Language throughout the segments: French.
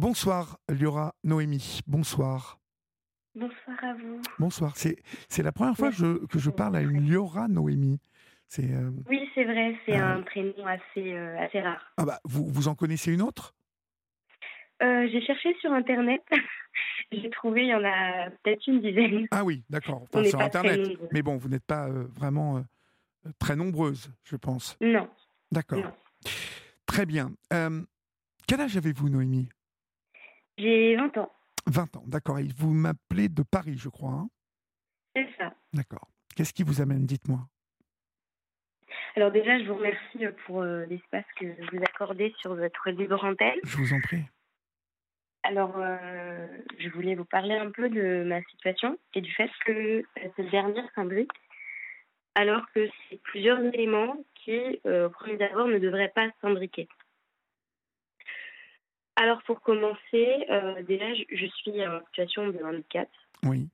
Bonsoir, Liora Noémie. Bonsoir. Bonsoir à vous. Bonsoir. C'est, la première fois que je, que je parle à une Liora Noémie. C'est, euh, Oui, c'est vrai, c'est Ah. un prénom assez, euh, assez rare. Ah bah, vous, vous en connaissez une autre? Euh, j'ai cherché sur Internet. j'ai trouvé, il y en a peut-être une dizaine. Ah oui, d'accord. Enfin, sur Internet. Mais bon, vous n'êtes pas euh, vraiment euh, très nombreuses, je pense. Non, D'accord. Très bien. Euh, quel âge avez-vous, Noémie? J'ai 20 ans, 20 ans, d'accord. Et vous m'appelez de Paris, je crois. hein? C'est ça. d'accord. Qu'est-ce qui vous amène Dites-moi? Alors déjà, je vous remercie pour euh, l'espace que vous accordez sur votre libre antenne. Je vous en prie. Alors, euh, je voulais vous parler un peu de ma situation et du fait que euh, cette dernière s'imbrique, alors que c'est plusieurs éléments qui, euh, au premier abord, ne devraient pas s'imbriquer. Alors, pour commencer, euh, déjà, je, suis en situation de handicap. Oui.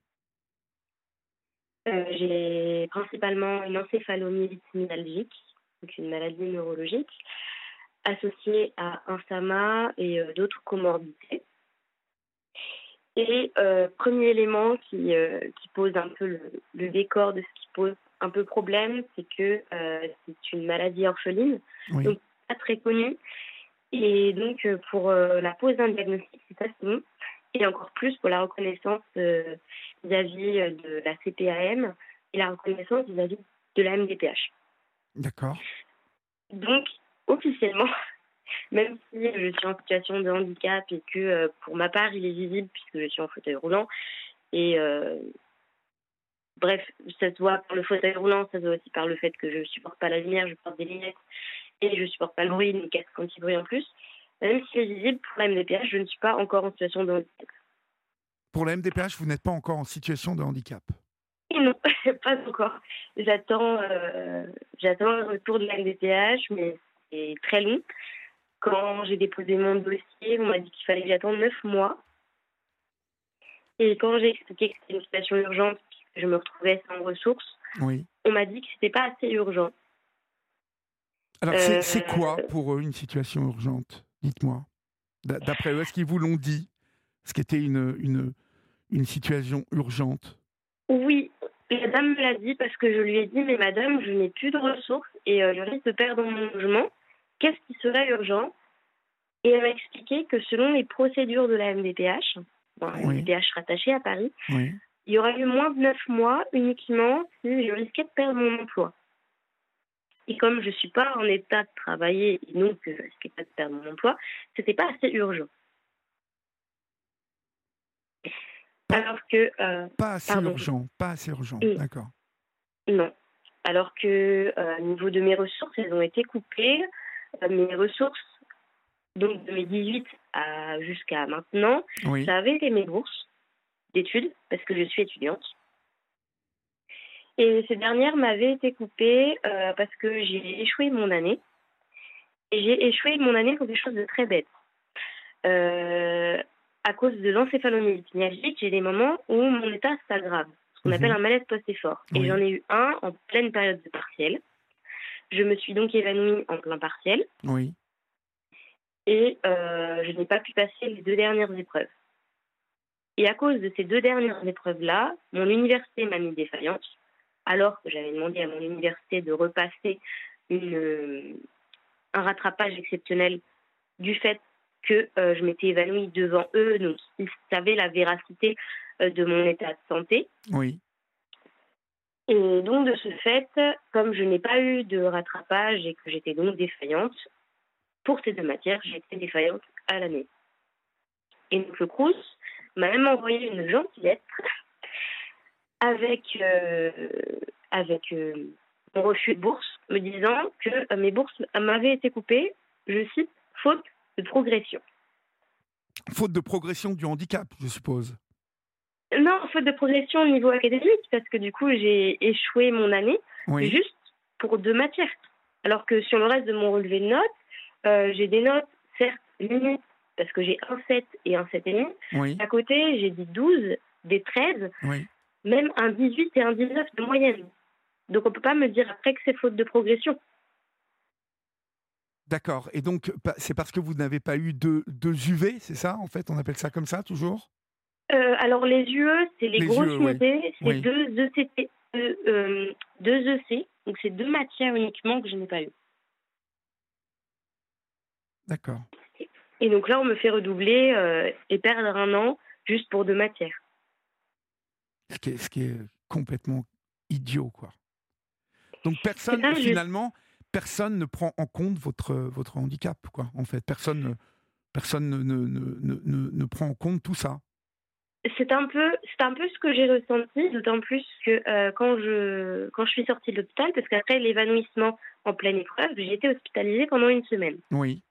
Euh, J'ai principalement une encéphalomyélite myalgique, donc une maladie neurologique, associée à un SAMA et euh, d'autres comorbidités. Et euh, premier élément qui, qui pose un peu le, le décor de ce qui pose un peu problème, c'est que c'est une maladie orpheline, Oui. Donc, pas très connue. Et donc, euh, pour euh, la pose d'un diagnostic, c'est assez long. Et encore plus pour la reconnaissance euh, vis-à-vis de la CPAM et la reconnaissance vis-à-vis de la MDPH. D'accord. Donc, officiellement, même si je suis en situation de handicap et que pour ma part, il est visible puisque je suis en fauteuil roulant, et euh, bref, ça se voit par le fauteuil roulant, ça se voit aussi par le fait que je supporte pas la lumière, je porte des lunettes et je supporte pas le bruit, une casque anti-bruit en plus. Même s'il est visible, pour la MDPH, je ne suis pas encore en situation de handicap. Pour la MDPH, vous n'êtes pas encore en situation de handicap? Et non, pas encore. J'attends, euh, j'attends le retour de la MDPH, mais c'est très long. Quand j'ai déposé mon dossier, on m'a dit qu'il fallait que j'attende neuf mois. Et quand j'ai expliqué que c'était une situation urgente, puisque je me retrouvais sans ressources, Oui. on m'a dit que c'était pas assez urgent. Alors, c'est Euh, quoi pour eux une situation urgente? Dites-moi. D'a- D'après eux, est-ce qu'ils vous l'ont dit? Ce qu'était une, une, une situation urgente? Oui, la dame me l'a dit parce que je lui ai dit, mais madame, je n'ai plus de ressources et euh, je risque de perdre mon logement. Qu'est-ce qui serait urgent? Et elle m'a expliqué que selon les procédures de la MDPH, bon, Oui. MDPH rattachée à Paris, Oui. il y aurait eu moins de neuf mois uniquement si je risquais de perdre mon emploi. Et comme je ne suis pas en état de travailler et donc je risquais pas de perdre mon emploi, c'était pas assez urgent. Pas- Alors que euh, Pas assez Pardon. urgent. Pas assez urgent. D'accord. Non. Alors que euh, au niveau de mes ressources, elles ont été coupées. Euh, mes ressources, donc de mes 18 à jusqu'à maintenant, Oui. ça avait été mes bourses d'études, parce que je suis étudiante. Et ces dernières m'avaient été coupées euh, parce que j'ai échoué mon année. Et j'ai échoué mon année pour quelque chose de très bête. Euh, à cause de l'encéphalomyélite myalgique, j'ai des moments où mon état s'aggrave, ce qu'on Mhm. appelle un malaise post-effort. Et j'en ai eu un en pleine période de partiel. Je me suis donc évanouie en plein partiel Oui. et euh, je n'ai pas pu passer les deux dernières épreuves. Et à cause de ces deux dernières épreuves-là, mon université m'a mis défaillante, alors que j'avais demandé à mon université de repasser une, euh, un rattrapage exceptionnel du fait que euh, je m'étais évanouie devant eux, donc ils savaient la véracité euh, de mon état de santé. Oui. Et donc, de ce fait, comme je n'ai pas eu de rattrapage et que j'étais donc défaillante, pour ces deux matières, j'étais défaillante à l'année. Et donc, le CRUS m'a même envoyé une gentille lettre avec, euh, avec euh, mon refus de bourse, me disant que euh, mes bourses m'avaient été coupées, je cite, faute de progression. Faute de progression du handicap, je suppose. Non, faute de progression au niveau académique, parce que du coup, j'ai échoué mon année. Oui. juste pour deux matières. Alors que sur le reste de mon relevé de notes, euh, j'ai des notes, certes, limites, parce que j'ai un 7 et un 7,5. Oui. À côté, j'ai des 12, des 13, Oui. Même un 18 et un 19 de moyenne. Donc on peut pas me dire après que c'est faute de progression. D'accord. Et donc, c'est parce que vous n'avez pas eu deux, deux UV, c'est ça En fait, on appelle ça comme ça, toujours? Euh, Alors, les UE, c'est les, grosses unités, c'est deux, ECT, euh, deux EC. Donc, c'est deux matières uniquement que je n'ai pas eu. D'accord. Et donc là, on me fait redoubler euh, et perdre un an juste pour deux matières. Ce qui est, ce qui est complètement idiot, quoi. Donc personne, finalement, personne ne prend en compte votre, votre handicap, quoi. En fait, personne, personne ne, ne, ne, ne, ne prend en compte tout ça. C'est un peu, c'est un peu ce que j'ai ressenti, d'autant plus que euh, quand je, quand je suis sortie de l'hôpital, parce qu'après l'évanouissement en pleine épreuve, j'ai été hospitalisée pendant une semaine. Oui.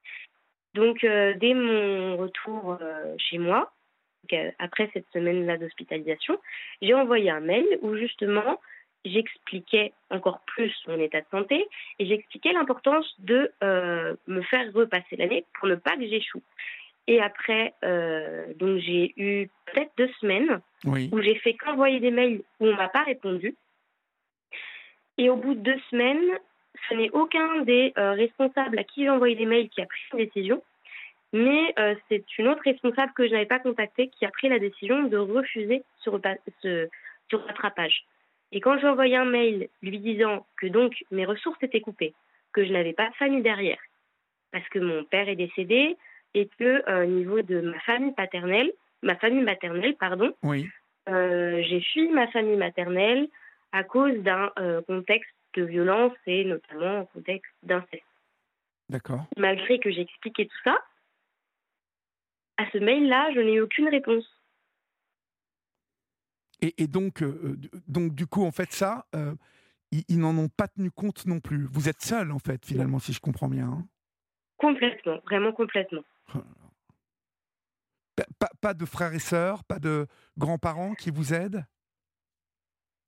Donc euh, dès mon retour euh, chez moi, après cette semaine-là d'hospitalisation, j'ai envoyé un mail où justement j'expliquais encore plus mon état de santé et j'expliquais l'importance de euh, me faire repasser l'année pour ne pas que j'échoue. Et après, euh, donc j'ai eu peut-être deux semaines où j'ai fait qu'envoyer des mails où on m'a pas répondu. Et au bout de deux semaines, ce n'est aucun des euh, responsables à qui j'ai envoyé des mails qui a pris une décision, mais c'est une autre responsable que je n'avais pas contactée qui a pris la décision de refuser ce, ce, ce rattrapage. Et quand j'ai envoyé un mail lui disant que donc mes ressources étaient coupées, que je n'avais pas de famille derrière, parce que mon père est décédé et que euh, au niveau de ma famille paternelle, ma famille maternelle, pardon, oui. Euh, j'ai fui ma famille maternelle à cause d'un euh, contexte de violence et notamment un contexte d'inceste. D'accord. Malgré que j'ai expliqué tout ça, à ce mail-là, je n'ai eu aucune réponse. Et, donc, euh, donc, du coup, en fait, ça, euh, ils, n'en ont pas tenu compte non plus. Vous êtes seul, en fait, finalement, si je comprends bien. Hein. Complètement, vraiment complètement. Oh pas, de frères et sœurs, pas de grands-parents qui vous aident?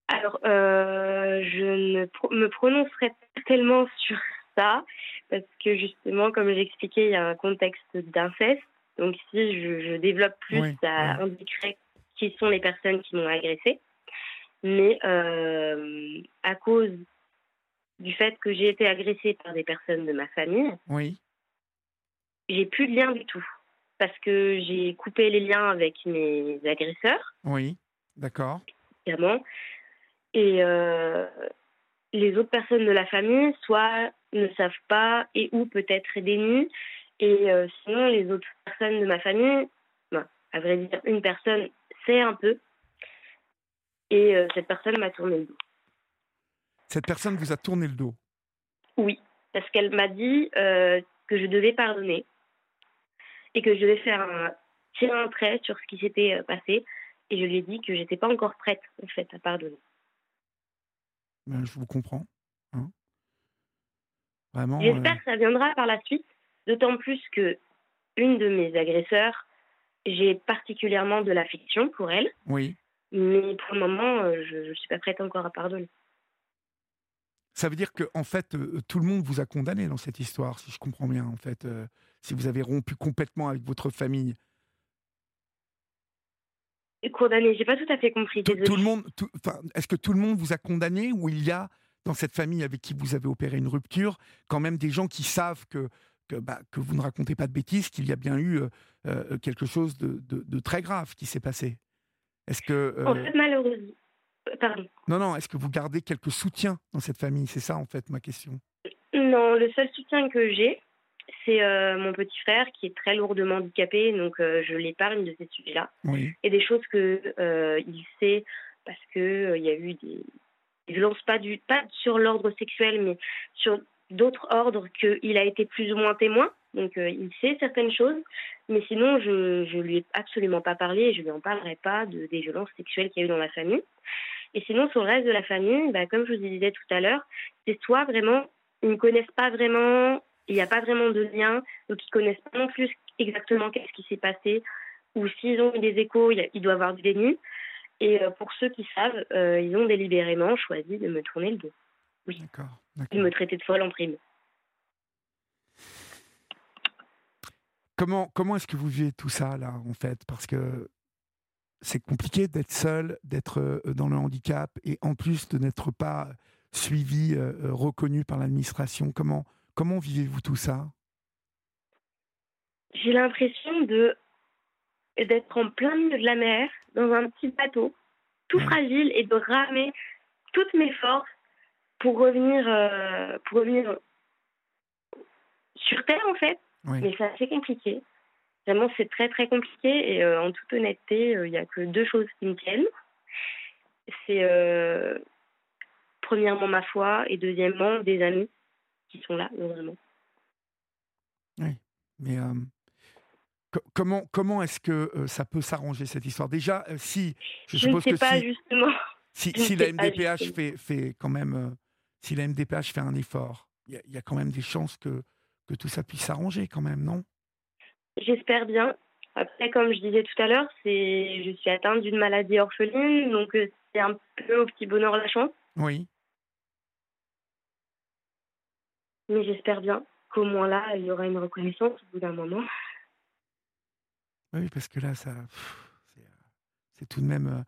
Alors, euh, je ne me prononcerai pas tellement sur ça, parce que justement, comme j'expliquais, il y a un contexte d'inceste. Donc, si je, développe plus, ça indiquerait qui sont les personnes qui m'ont agressée. Mais euh, à cause du fait que j'ai été agressée par des personnes de ma famille, oui. j'ai plus de lien du tout. Parce que j'ai coupé les liens avec mes agresseurs. Oui, d'accord. Évidemment. Et euh, les autres personnes de la famille, soit ne savent pas et ou peut-être dénuent. Et euh, sinon, les autres personnes de ma famille, ben, à vrai dire, une personne c'est un peu. Et euh, cette personne m'a tourné le dos. Cette personne vous a tourné le dos? Oui, parce qu'elle m'a dit euh, que je devais pardonner et que je devais faire un, tirer un trait sur ce qui s'était passé. Et je lui ai dit que j'étais pas encore prête, en fait, à pardonner. Ben, je vous comprends. Hein. Vraiment. J'espère que ça viendra par la suite, d'autant plus que une de mes agresseurs j'ai particulièrement de l'affection pour elle. Oui. Mais pour le moment, euh, je ne suis pas prête encore à pardonner. Ça veut dire que en fait, euh, tout le monde vous a condamné dans cette histoire, si je comprends bien. En fait, euh, si vous avez rompu complètement avec votre famille. Condamné, j'ai pas tout à fait compris. Tout, le monde, est-ce que tout le monde vous a condamné ou il y a dans cette famille avec qui vous avez opéré une rupture quand même des gens qui savent que que, bah, que vous ne racontez pas de bêtises, qu'il y a bien eu euh, euh, quelque chose de, de, très grave qui s'est passé. Est-ce que en fait, malheureusement, pardon. Non, non. Est-ce que vous gardez quelques soutiens dans cette famille? C'est ça, en fait, ma question. Non, le seul soutien que j'ai, c'est euh, mon petit frère qui est très lourdement handicapé, donc je l'épargne de ces sujets-là. Oui. Et des choses que il sait parce que il y a eu des, violences pas du pas sur l'ordre sexuel, mais sur d'autres ordres qu'il a été plus ou moins témoin, donc euh, il sait certaines choses, mais sinon je ne lui ai absolument pas parlé et je ne lui en parlerai pas de, des violences sexuelles qu'il y a eu dans la famille. Et sinon sur le reste de la famille, bah, comme je vous disais tout à l'heure, c'est soit vraiment, ils ne connaissent pas vraiment, il n'y a pas vraiment de lien, donc ils ne connaissent pas non plus exactement qu'est-ce qui s'est passé, ou s'ils ont eu des échos, il doit avoir du déni. Et euh, pour ceux qui savent, euh, ils ont délibérément choisi de me tourner le dos. Oui. D'accord. Il me traitait de folle en prime. Comment, comment est-ce que vous vivez tout ça, là, en fait? Parce que c'est compliqué d'être seul, d'être euh, dans le handicap et en plus de n'être pas suivi, euh, euh, reconnu par l'administration. Comment, comment vivez-vous tout ça? J'ai l'impression de d'être en plein milieu de la mer, dans un petit bateau, tout fragile, et de ramer toutes mes forces pour revenir, euh, pour revenir sur Terre, en fait. Mais c'est assez compliqué. Vraiment, c'est très, très compliqué. Et euh, en toute honnêteté, euh, il n'y a que deux choses qui me tiennent. C'est premièrement ma foi et deuxièmement des amis qui sont là, heureusement. Oui, mais comment, comment est-ce que ça peut s'arranger cette histoire? Déjà, si je, suppose ne sais pas justement. Si, si la MDPH fait, fait quand même, si la MDPH fait un effort, il y, a quand même des chances que, que tout ça puisse s'arranger quand même, non? J'espère bien. Après, comme je disais tout à l'heure, c'est, je suis atteinte d'une maladie orpheline, donc c'est un peu au petit bonheur la chance. Oui. Mais j'espère bien qu'au moins là, il y aura une reconnaissance au bout d'un moment. Oui, parce que là, ça, c'est tout de même euh,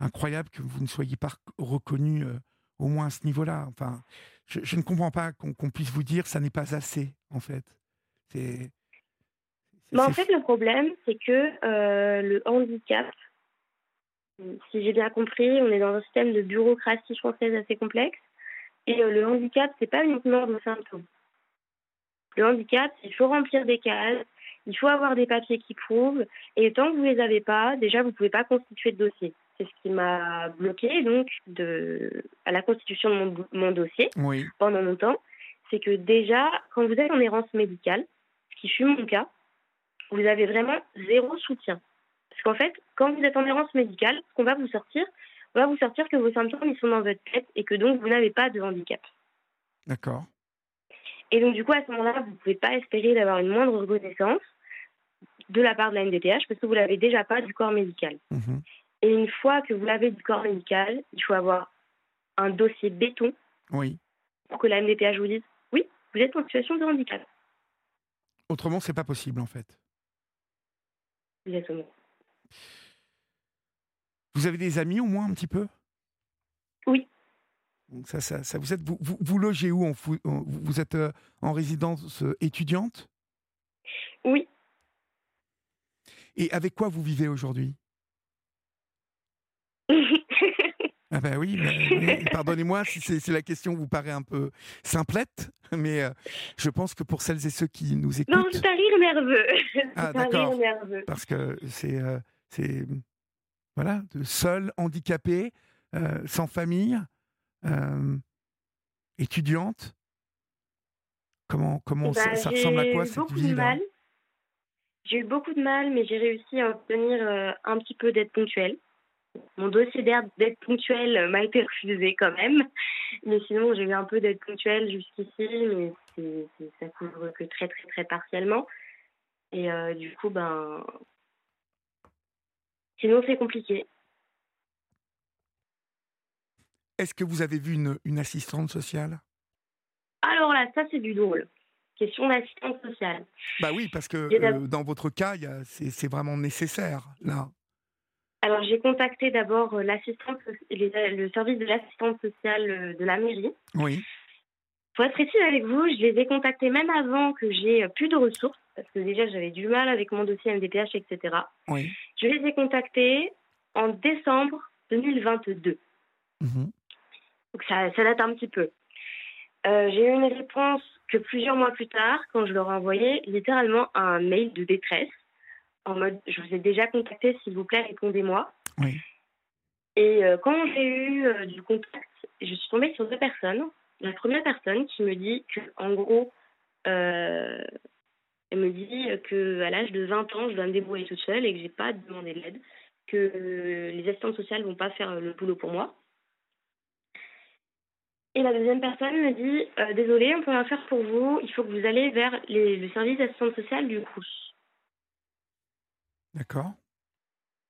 incroyable que vous ne soyez pas reconnu euh, au moins à ce niveau-là. Enfin, je, ne comprends pas qu'on puisse vous dire ça n'est pas assez, en fait. C'est. en fait, le problème, c'est que euh, le handicap, si j'ai bien compris, on est dans un système de bureaucratie française assez complexe. Et le handicap, c'est pas uniquement de symptômes. Le handicap, il faut remplir des cases, il faut avoir des papiers qui prouvent, et tant que vous les avez pas, déjà vous pouvez pas constituer de dossier. C'est ce qui m'a bloqué donc de à la constitution de mon, mon dossier pendant longtemps. C'est que déjà, quand vous êtes en errance médicale, ce qui fut mon cas, vous avez vraiment zéro soutien. Parce qu'en fait, quand vous êtes en errance médicale, ce qu'on va vous sortir, on va vous sortir que vos symptômes ils sont dans votre tête et que donc vous n'avez pas de handicap. D'accord. Et donc, du coup, à ce moment-là, vous ne pouvez pas espérer d'avoir une moindre reconnaissance de la part de la NDPH parce que vous l'avez déjà pas du corps médical. Mhm. Et une fois que vous l'avez du corps médical, il faut avoir un dossier béton oui. pour que la NDPH vous dise oui, vous êtes en situation de handicap. Autrement, c'est pas possible en fait. Exactement. Vous avez des amis au moins un petit peu? Oui. Ça, ça, ça, vous, êtes, vous, vous, logez où vous, vous êtes euh, en résidence euh, étudiante? Oui. Et avec quoi vous vivez aujourd'hui? Ah ben oui, pardonnez-moi si, c'est la question vous paraît un peu simplette, mais euh, je pense que pour celles et ceux qui nous écoutent... Non, c'est un rire nerveux. Ah d'accord, parce que c'est... c'est voilà, seul, handicapé, sans famille, euh, étudiante. Comment, comment eh ben, ça, ressemble à quoi cette vie J'ai eu beaucoup de mal, mais j'ai réussi à obtenir euh, un petit peu d'aide ponctuelle. Mon dossier d'aide ponctuelle m'a été refusé quand même, mais sinon j'ai eu un peu d'aide ponctuelle jusqu'ici, mais c'est, ça couvre que très très très partiellement. Et euh, du coup, ben, sinon c'est compliqué. Est-ce que vous avez vu une, une assistante sociale? Alors là, ça c'est du drôle. Question d'assistante sociale. Bah oui, parce que euh, dans votre cas, c'est vraiment nécessaire, là. Alors j'ai contacté d'abord euh, l'assistante, le service de l'assistante sociale euh, de la mairie. Oui. Pour être précise avec vous, je les ai contactés même avant que j'ai plus de ressources, parce que déjà j'avais du mal avec mon dossier MDPH, etc. Oui. Je les ai contactés en décembre 2022. Mmh. Donc ça, ça date un petit peu. Euh, j'ai eu une réponse que plusieurs mois plus tard, quand je leur ai envoyé littéralement un mail de détresse, en mode je vous ai déjà contacté, s'il vous plaît, répondez-moi. Oui. Et euh, quand j'ai eu euh, du contact, je suis tombée sur deux personnes. La première personne qui me dit que, en gros, elle me dit qu'à l'âge de 20 ans, je dois me débrouiller toute seule et que j'ai pas demandé de l'aide, que les assistantes sociales vont pas faire le boulot pour moi. Et la deuxième personne me dit euh, Désolé, on peut rien faire pour vous, il faut que vous allez vers le service d'assistance sociale du CRUS. D'accord.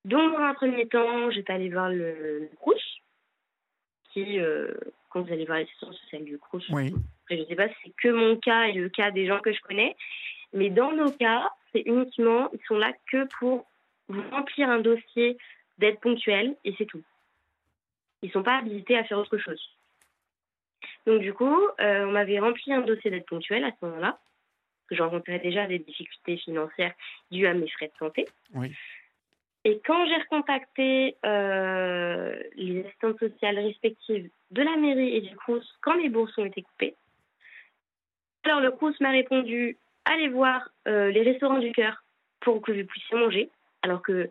Donc, dans un premier temps, j'étais allée voir le, le CRUS, qui, euh, quand vous allez voir l'assistance sociale du CRUS, oui. je ne sais pas si c'est que mon cas et le cas des gens que je connais, mais dans nos cas, c'est uniquement, ils sont là que pour vous remplir un dossier d'aide ponctuelle et c'est tout. Ils ne sont pas habilités à faire autre chose. Donc du coup, euh, on m'avait rempli un dossier d'aide ponctuelle à ce moment-là. Que j'encontrais déjà des difficultés financières dues à mes frais de santé. Oui. Et quand j'ai recontacté euh, les assistantes sociales respectives de la mairie et du CRUS, quand mes bourses ont été coupées, alors le CRUS m'a répondu allez voir euh, les restaurants du cœur pour que vous puissiez manger, alors que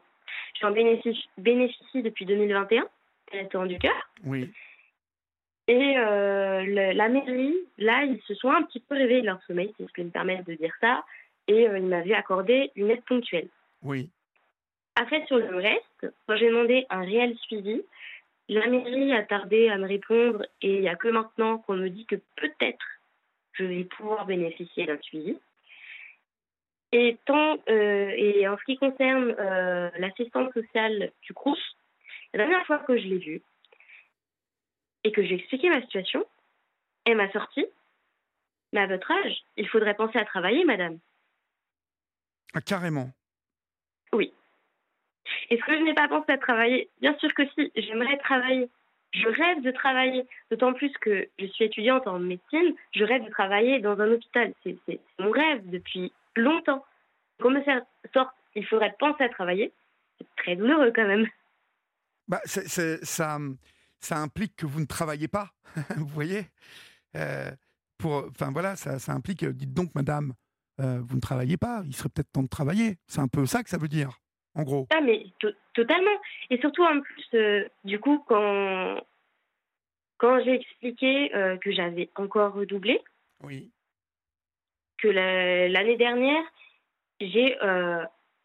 j'en bénéficie, bénéficie depuis 2021, les restaurants du cœur. Oui. Et euh, le- la mairie, là, ils se sont un petit peu réveillés de leur sommeil, si je peux me permettre de dire ça, et euh, ils m'avaient accordé une aide ponctuelle. Oui. Après, sur le reste, quand j'ai demandé un réel suivi, la mairie a tardé à me répondre et il n'y a que maintenant qu'on me dit que peut-être je vais pouvoir bénéficier d'un suivi. Et, tant, euh, et en ce qui concerne l'assistante sociale du CRUS, la dernière fois que je l'ai vue et que j'ai expliqué ma situation, elle m'a sorti Mais à votre âge, il faudrait penser à travailler, madame. Ah, carrément. Est-ce que je n'ai pas pensé à travailler Bien sûr que si, j'aimerais travailler. Je rêve de travailler, d'autant plus que je suis étudiante en médecine, je rêve de travailler dans un hôpital. C'est mon rêve depuis longtemps. Qu'on me sorte, il faudrait penser à travailler. C'est très douloureux quand même. Bah, c'est- c'est- ça, ça implique que vous ne travaillez pas, vous voyez? Euh, pour, Enfin voilà, ça, ça implique, euh, dites donc madame, euh, vous ne travaillez pas, il serait peut-être temps de travailler. C'est un peu ça que ça veut dire, en gros. Ah, mais to- totalement. Et surtout, en plus, euh, du coup, quand, quand j'ai expliqué que j'avais encore redoublé, Oui. que la- l'année dernière, j'ai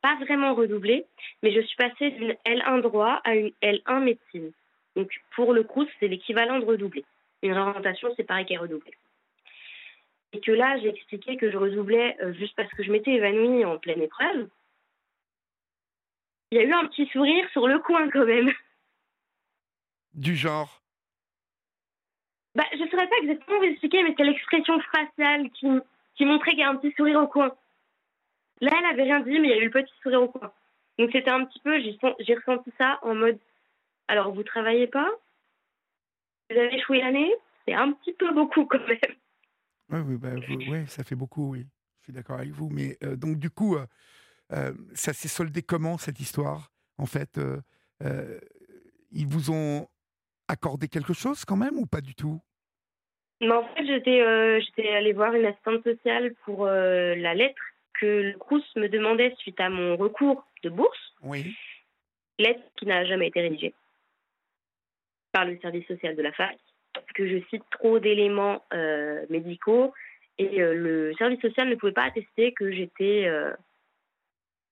pas vraiment redoublé, mais je suis passée d'une L1 droit à une L1 médecine. Donc pour le CRUS, c'est l'équivalent de redoubler. Une orientation, c'est pareil qu'un redoublé. Et que là, j'ai expliqué que je redoublais euh, juste parce que je m'étais évanouie en pleine épreuve. Il y a eu un petit sourire sur le coin quand même. Du genre? Bah, je ne saurais pas exactement vous expliquer, mais c'est l'expression faciale qui, qui montrait qu'il y a un petit sourire au coin. Là, elle avait rien dit, mais il y a eu le petit sourire au coin. Donc c'était un petit peu, j'ai ressenti ça en mode, alors vous travaillez pas? Vous avez échoué l'année C'est un petit peu beaucoup quand même. Oui, oui, bah, vous- ouais, ça fait beaucoup, oui. Je suis d'accord avec vous. Mais euh, donc, du coup, euh, euh, ça s'est soldé comment, cette histoire? En fait, euh, ils vous ont accordé quelque chose quand même ou pas du tout? Mais en fait, j'étais euh, allée voir une assistante sociale pour euh, la lettre que le CRUS me demandait suite à mon recours de bourse. Oui. lettre qui n'a jamais été rédigée par le service social de la fac, parce que je cite trop d'éléments euh, médicaux et euh, le service social ne pouvait pas attester que j'étais euh,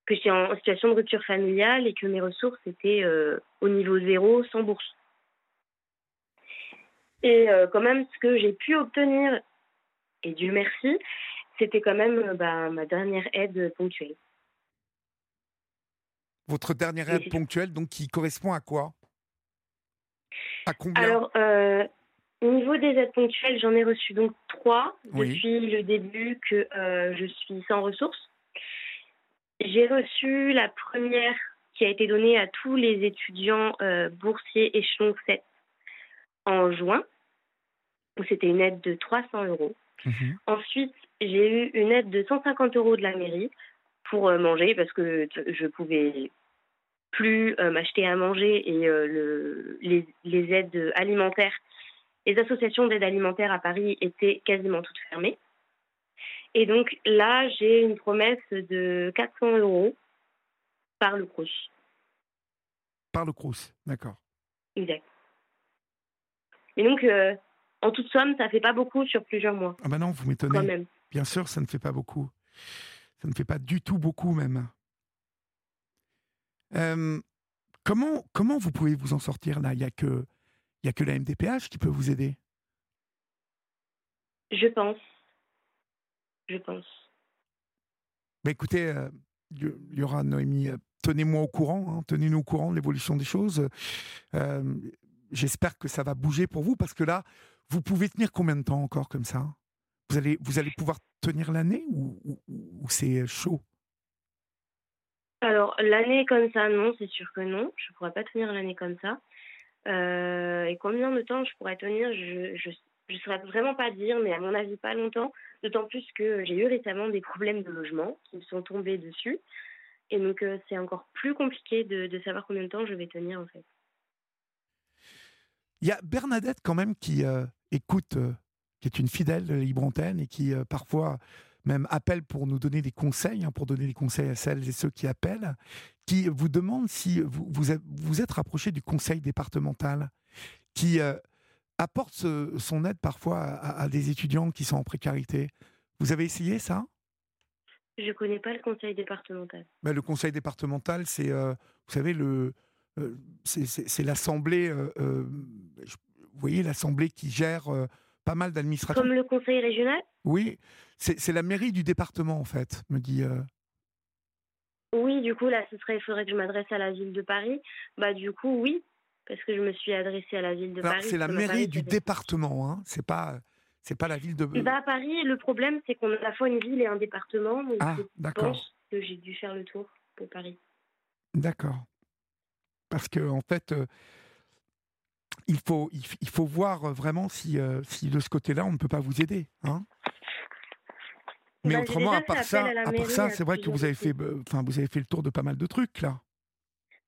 que j'étais en situation de rupture familiale et que mes ressources étaient au niveau zéro sans bourse. Et quand même, ce que j'ai pu obtenir, et Dieu merci, c'était quand même bah, ma dernière aide ponctuelle. Votre dernière aide ponctuelle, donc qui correspond à quoi? À combien Alors, euh, au niveau des aides ponctuelles, j'en ai reçu donc trois Oui. depuis le début que euh, je suis sans ressources. J'ai reçu la première qui a été donnée à tous les étudiants euh, boursiers échelon 7 en juin, où c'était une aide de 300 euros. Mhm. Ensuite, j'ai eu une aide de 150 euros de la mairie pour manger parce que je pouvais plus euh, m'acheter à manger et euh, le, les, les aides alimentaires, les associations d'aide alimentaire à Paris étaient quasiment toutes fermées. Et donc là, j'ai une promesse de 400 euros par le CRUS. Par le Crous, d'accord. Exact. Et donc, euh, en toute somme, ça fait pas beaucoup sur plusieurs mois, Ah ben non, vous quand m'étonnez. même. Bien sûr, ça ne fait pas beaucoup. Ça ne fait pas du tout beaucoup même. Euh, comment, comment vous pouvez vous en sortir là? Il n'y a, que- il y a que la MDPH qui peut vous aider? Je pense. Je pense. Bah, écoutez, euh, il y aura Noémie, euh, tenez-moi au courant, hein, tenez-nous au courant de l'évolution des choses. Euh, J'espère que ça va bouger pour vous parce que là, vous pouvez tenir combien de temps encore comme ça? Vous allez, vous allez pouvoir tenir l'année ou, ou- ou c'est chaud? Alors, l'année comme ça, non, c'est sûr que non. Je pourrais pas tenir l'année comme ça. Euh, et combien de temps je pourrais tenir, je je saurais vraiment pas dire, mais à mon avis, pas longtemps. D'autant plus que j'ai eu récemment des problèmes de logement qui me sont tombés dessus. Et donc, euh, c'est encore plus compliqué de, savoir combien de temps je vais tenir, en fait. Il y a Bernadette, quand même, qui euh, écoute, qui est une fidèle de Libre et qui, parfois, même appelle pour nous donner des conseils, hein, pour donner des conseils à celles et ceux qui appellent, qui vous demande si vous vous, vous êtes rapproché du conseil départemental, qui apporte son aide parfois à, des étudiants qui sont en précarité. Vous avez essayé ça? Je ne connais pas le conseil départemental. Ben, le conseil départemental, c'est, euh, vous savez, le, euh, c'est, l'assemblée, euh, vous voyez, l'assemblée qui gère pas mal d'administrations. Comme le conseil régional? Oui, c'est, la mairie du département, en fait, me dit. Oui, du coup, là, ce serait, il faudrait que je m'adresse à la ville de Paris. Bah, du coup, oui, parce que je me suis adressée à la ville de Paris. C'est la mairie du département, hein c'est pas. C'est pas la ville de. Bah, à Paris, le problème, c'est qu'on a à la fois une ville et un département. Donc ah, d'accord. que j'ai dû faire le tour pour Paris. D'accord. Parce que, en fait, euh, il, faut, il, faut voir vraiment si, euh, si de ce côté-là, on ne peut pas vous aider. Hein Mais bah, autrement, à part ça, à, part ça, c'est vrai que vous avez fait, enfin, vous avez fait le tour de pas mal de trucs là.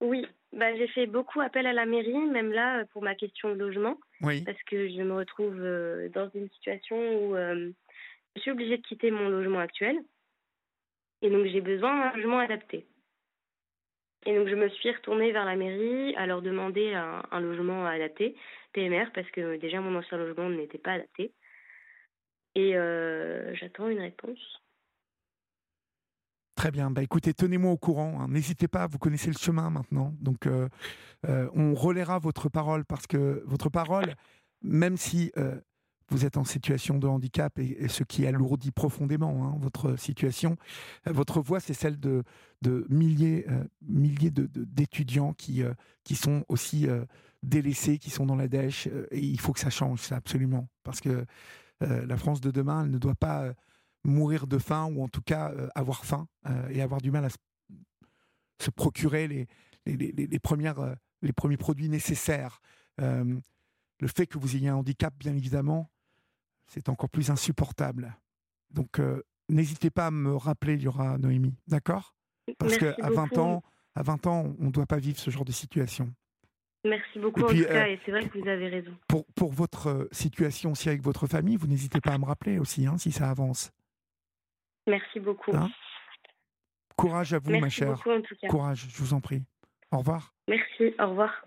Oui, bah, j'ai fait beaucoup appel à la mairie, même là, pour ma question de logement. Oui. Parce que je me retrouve euh, dans une situation où euh, je suis obligée de quitter mon logement actuel. Et donc, j'ai besoin d'un logement adapté. Et donc, je me suis retournée vers la mairie à leur demander un, un logement adapté, PMR, parce que déjà, mon ancien logement n'était pas adapté. Et euh, j'attends une réponse. Très bien. Bah, écoutez, tenez-moi au courant. Hein. N'hésitez pas, vous connaissez le chemin maintenant. Donc, euh, euh, on relaiera votre parole parce que votre parole, même si vous êtes en situation de handicap et, ce qui alourdit profondément hein, votre situation, votre voix, c'est celle de, de milliers, milliers d'étudiants qui, qui sont aussi délaissés, qui sont dans la dèche. et il faut que ça change, ça, absolument. Parce que la France de demain, elle ne doit pas mourir de faim ou en tout cas euh, avoir faim euh, et avoir du mal à se, procurer les, les, premières, euh, les premiers produits nécessaires. le fait que vous ayez un handicap, bien évidemment, c'est encore plus insupportable. Donc, n'hésitez pas à me rappeler, il y aura Noémie, d'accord? Parce qu'à 20 ans, à 20 ans, on ne doit pas vivre ce genre de situation. Merci beaucoup en tout cas, et c'est vrai que vous avez raison. Pour, pour votre situation aussi avec votre famille, vous n'hésitez pas à me rappeler aussi, hein, si ça avance. Merci beaucoup. Hein? Courage à vous, ma chère. Beaucoup, en tout cas. Courage, je vous en prie. Au revoir. Merci, au revoir.